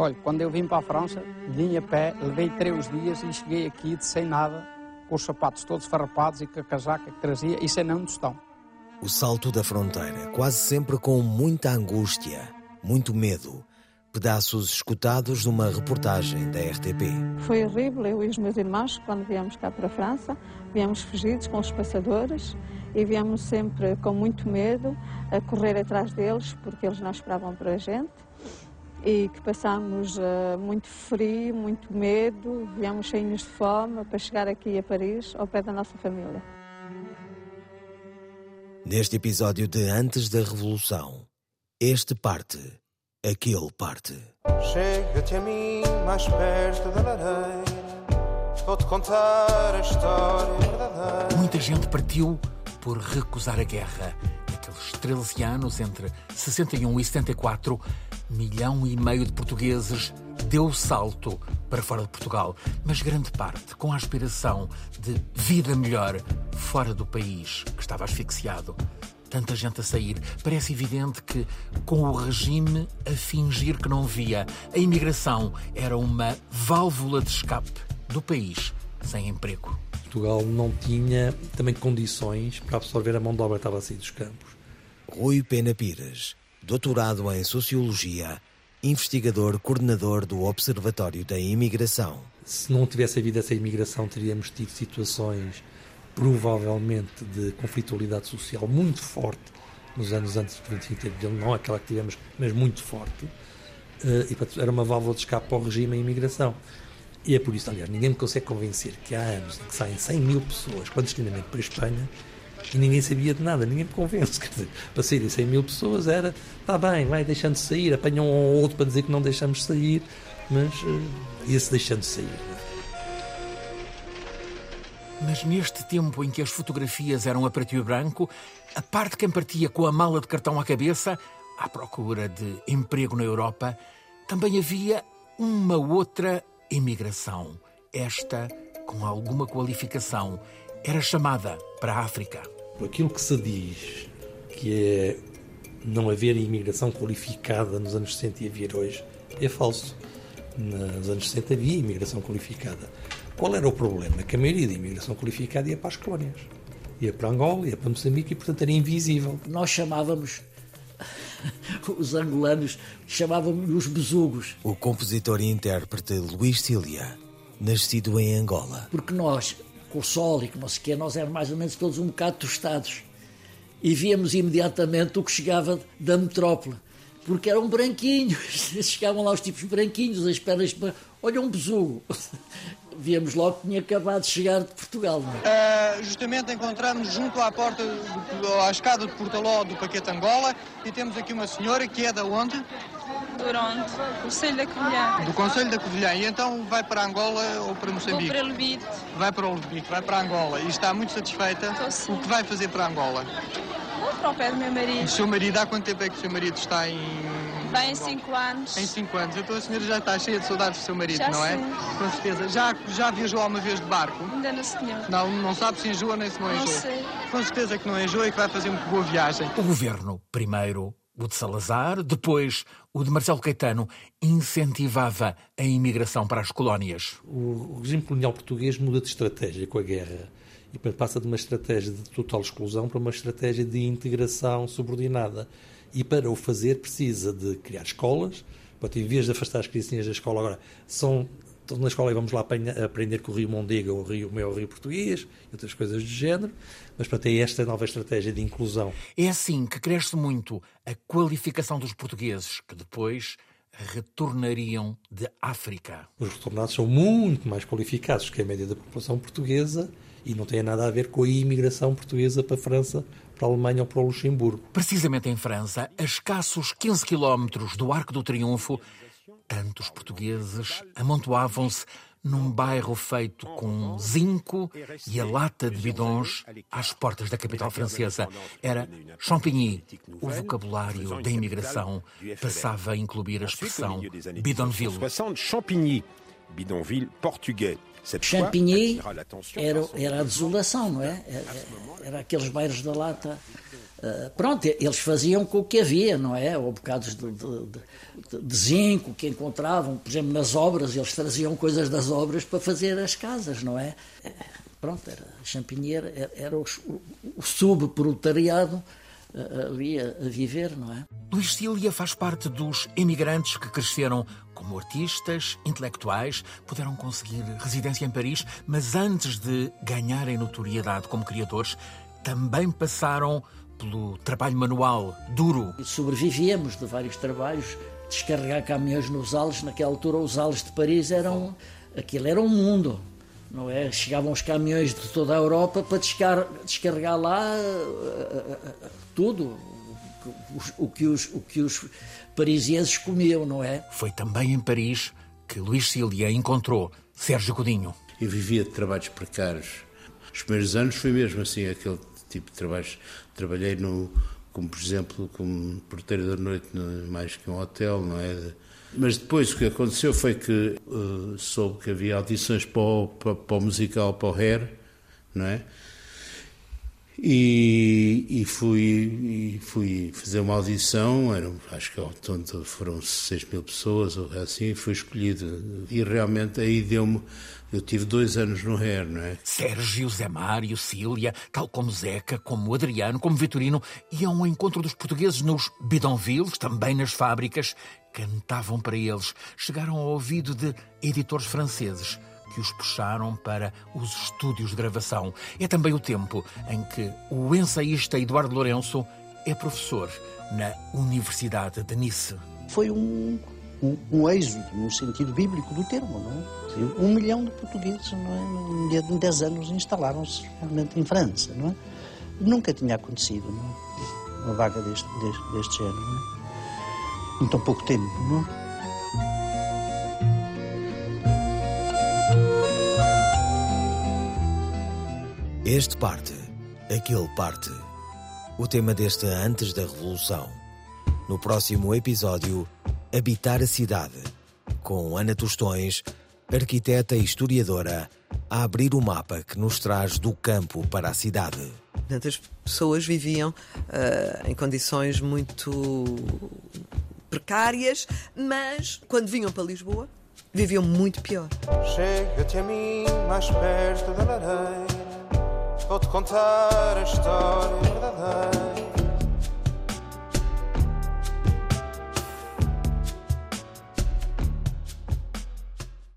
Olha, quando eu vim para a França, vim a pé, levei três dias e cheguei aqui de sem nada, com os sapatos todos farrapados e com a casaca que trazia e sem nenhum tostão. O salto da fronteira, quase sempre com muita angústia, muito medo. Pedaços escutados numa reportagem da RTP. Foi horrível, eu e os meus irmãos, quando viemos cá para a França, viemos fugidos com os passadores e viemos sempre com muito medo a correr atrás deles, porque eles não esperavam para a gente e que passámos uh, muito frio, muito medo, viemos cheios de fome para chegar aqui a Paris, ao pé da nossa família. Neste episódio de Antes da Revolução, este parte, aquele parte. Chega-te a mim mais perto da lareira, vou-te contar a história verdadeira. Muita gente partiu por recusar a guerra. Naqueles 13 anos, entre 61 e 74, milhão e meio de portugueses deu o salto para fora de Portugal, mas grande parte com a aspiração de vida melhor fora do país que estava asfixiado. Tanta gente a sair, parece evidente que, com o regime a fingir que não via, a imigração era uma válvula de escape do país sem emprego. Portugal não tinha também condições para absorver a mão de obra que estava a sair dos campos. Rui Pena Pires, doutorado em Sociologia, investigador coordenador do Observatório da Imigração. Se não tivesse havido essa imigração, teríamos tido situações provavelmente de conflitualidade social muito forte nos anos antes 25 de Abril, não aquela que tivemos, mas muito forte. Eh, e portanto, era uma válvula de escape para o regime a imigração. E é por isso, aliás, ninguém me consegue convencer que há anos em que saem 100 mil pessoas clandestinamente para a Espanha e ninguém sabia de nada, ninguém me convence. Quer dizer, para saírem 100 mil pessoas era, está bem, vai deixando de sair, apanham um ou outro para dizer que não deixamos de sair, mas uh, ia-se deixando de sair. Mas neste tempo em que as fotografias eram a preto e branco, a parte quem partia com a mala de cartão à cabeça, à procura de emprego na Europa, também havia uma outra imigração. Esta, com alguma qualificação, era chamada para a África. Aquilo que se diz que é não haver imigração qualificada nos anos 60 e haver hoje é falso. Nos anos 60 havia imigração qualificada. Qual era o problema? Que a maioria da imigração qualificada ia para as colónias. Ia para Angola, ia para Moçambique e, portanto, era invisível. Nós chamávamos os angolanos chamavam-me os besugos. O compositor e intérprete Luís Cília, nascido em Angola. Porque nós, com o sol e que não sei o quê, nós éramos mais ou menos todos um bocado tostados. E víamos imediatamente o que chegava da metrópole. Porque eram branquinhos. Chegavam lá os tipos branquinhos, as pernas. Olha, um besugo víamos logo que tinha acabado de chegar de Portugal. Uh, justamente encontramos junto à porta, à escada de Portaló do Paquete Angola e temos aqui uma senhora que é da onde? Do Oronte, Conselho da Covilhã. Do Conselho da Covilhã. E então vai para Angola ou para Moçambique? Vou para Lubite. Vai para o Lubite, vai para Angola. E está muito satisfeita? Estou sim. O que vai fazer para Angola? Vou para o pé do meu marido. O seu marido, há quanto tempo é que o seu marido está em Bem, em 5 anos. Em 5 anos. Então a senhora já está cheia de saudades do seu marido, já não é? Sim. Com certeza. Já, já viajou alguma vez de barco? Ainda não, senhor. Não, não sabe se enjoa nem se não enjoa? Não sei. Com certeza que não enjoa e que vai fazer uma boa viagem. O governo, primeiro o de Salazar, depois o de Marcelo Caetano, incentivava a imigração para as colónias. O regime colonial português muda de estratégia com a guerra e passa de uma estratégia de total exclusão para uma estratégia de integração subordinada e para o fazer precisa de criar escolas, em vez de afastar as criancinhas da escola, agora são, na escola e vamos lá aprender que o Rio Mondego é o rio, o maior rio português e outras coisas do género. Mas para ter esta nova estratégia de inclusão. É assim que cresce muito a qualificação dos portugueses, que depois retornariam de África. Os retornados são muito mais qualificados que a média da população portuguesa e não tem nada a ver com a imigração portuguesa para a França para a Alemanha ou para o Luxemburgo. Precisamente em França, a escassos 15 quilómetros do Arco do Triunfo, tantos portugueses amontoavam-se num bairro feito com zinco e a lata de bidons às portas da capital francesa. Era Champigny. O vocabulário da imigração passava a incluir a expressão bidonville. Champigny, bidonville português. Champigny era, era a desolação, não é? Era, era aqueles bairros da lata Uh, pronto, eles faziam com o que havia, não é? Ou bocados de, de, de, zinco que encontravam, por exemplo, nas obras, eles traziam coisas das obras para fazer as casas, não é? Pronto, era, Champigneira era, era o, o subproletariado ali a, a, viver, não é? Luís Cília faz parte dos emigrantes que cresceram como artistas, intelectuais, puderam conseguir residência em Paris, mas antes de ganharem notoriedade como criadores, também passaram pelo trabalho manual duro. Sobrevivíamos de vários trabalhos, descarregar caminhões nos ales. Naquela altura, os ales de Paris eram. aquilo era um mundo. Não é? Chegavam os caminhões de toda a Europa para descar descarregar lá uh, uh, tudo o, o, que os, o que os parisienses comiam, não é? Foi também em Paris que Luís Cília encontrou Sérgio Godinho. Eu vivia de trabalhos precários. Os primeiros anos foi mesmo assim, aquele tipo de trabalhos. Trabalhei no, como por exemplo, como porteiro da noite, mais que um hotel, não é? Mas depois o que aconteceu foi que uh, soube que havia audições para o, para, para o musical, para o Hair, não é? E, e, fui, e fui fazer uma audição, eram, acho que ao todo foram 6 mil pessoas ou assim, fui escolhido. E realmente aí deu-me. Eu tive dois anos no RER, não é? Sérgio, Zé Mário, Cília, tal como Zeca, como Adriano, como Vitorino, iam ao encontro dos portugueses nos bidonvilles, também nas fábricas. Cantavam para eles. Chegaram ao ouvido de editores franceses que os puxaram para os estúdios de gravação. É também o tempo em que o ensaísta Eduardo Lourenço é professor na Universidade de Nice. Foi um, um, um êxodo, no sentido bíblico do termo, não é? Um milhão de portugueses, não é? Em 10 anos instalaram-se realmente em França, não é? Nunca tinha acontecido, não é? Uma vaga deste, deste, deste género, não é? Em tão pouco tempo, não é? Este parte, aquele parte. O tema deste Antes da Revolução. No próximo episódio, Habitar a Cidade, com Ana Tostões, arquiteta e historiadora, a abrir o mapa que nos traz do campo para a cidade. As pessoas viviam uh, em condições muito precárias, mas quando vinham para Lisboa, viviam muito pior. Chega-te a mim mais perto da lareira Vou-te contar a história verdadeira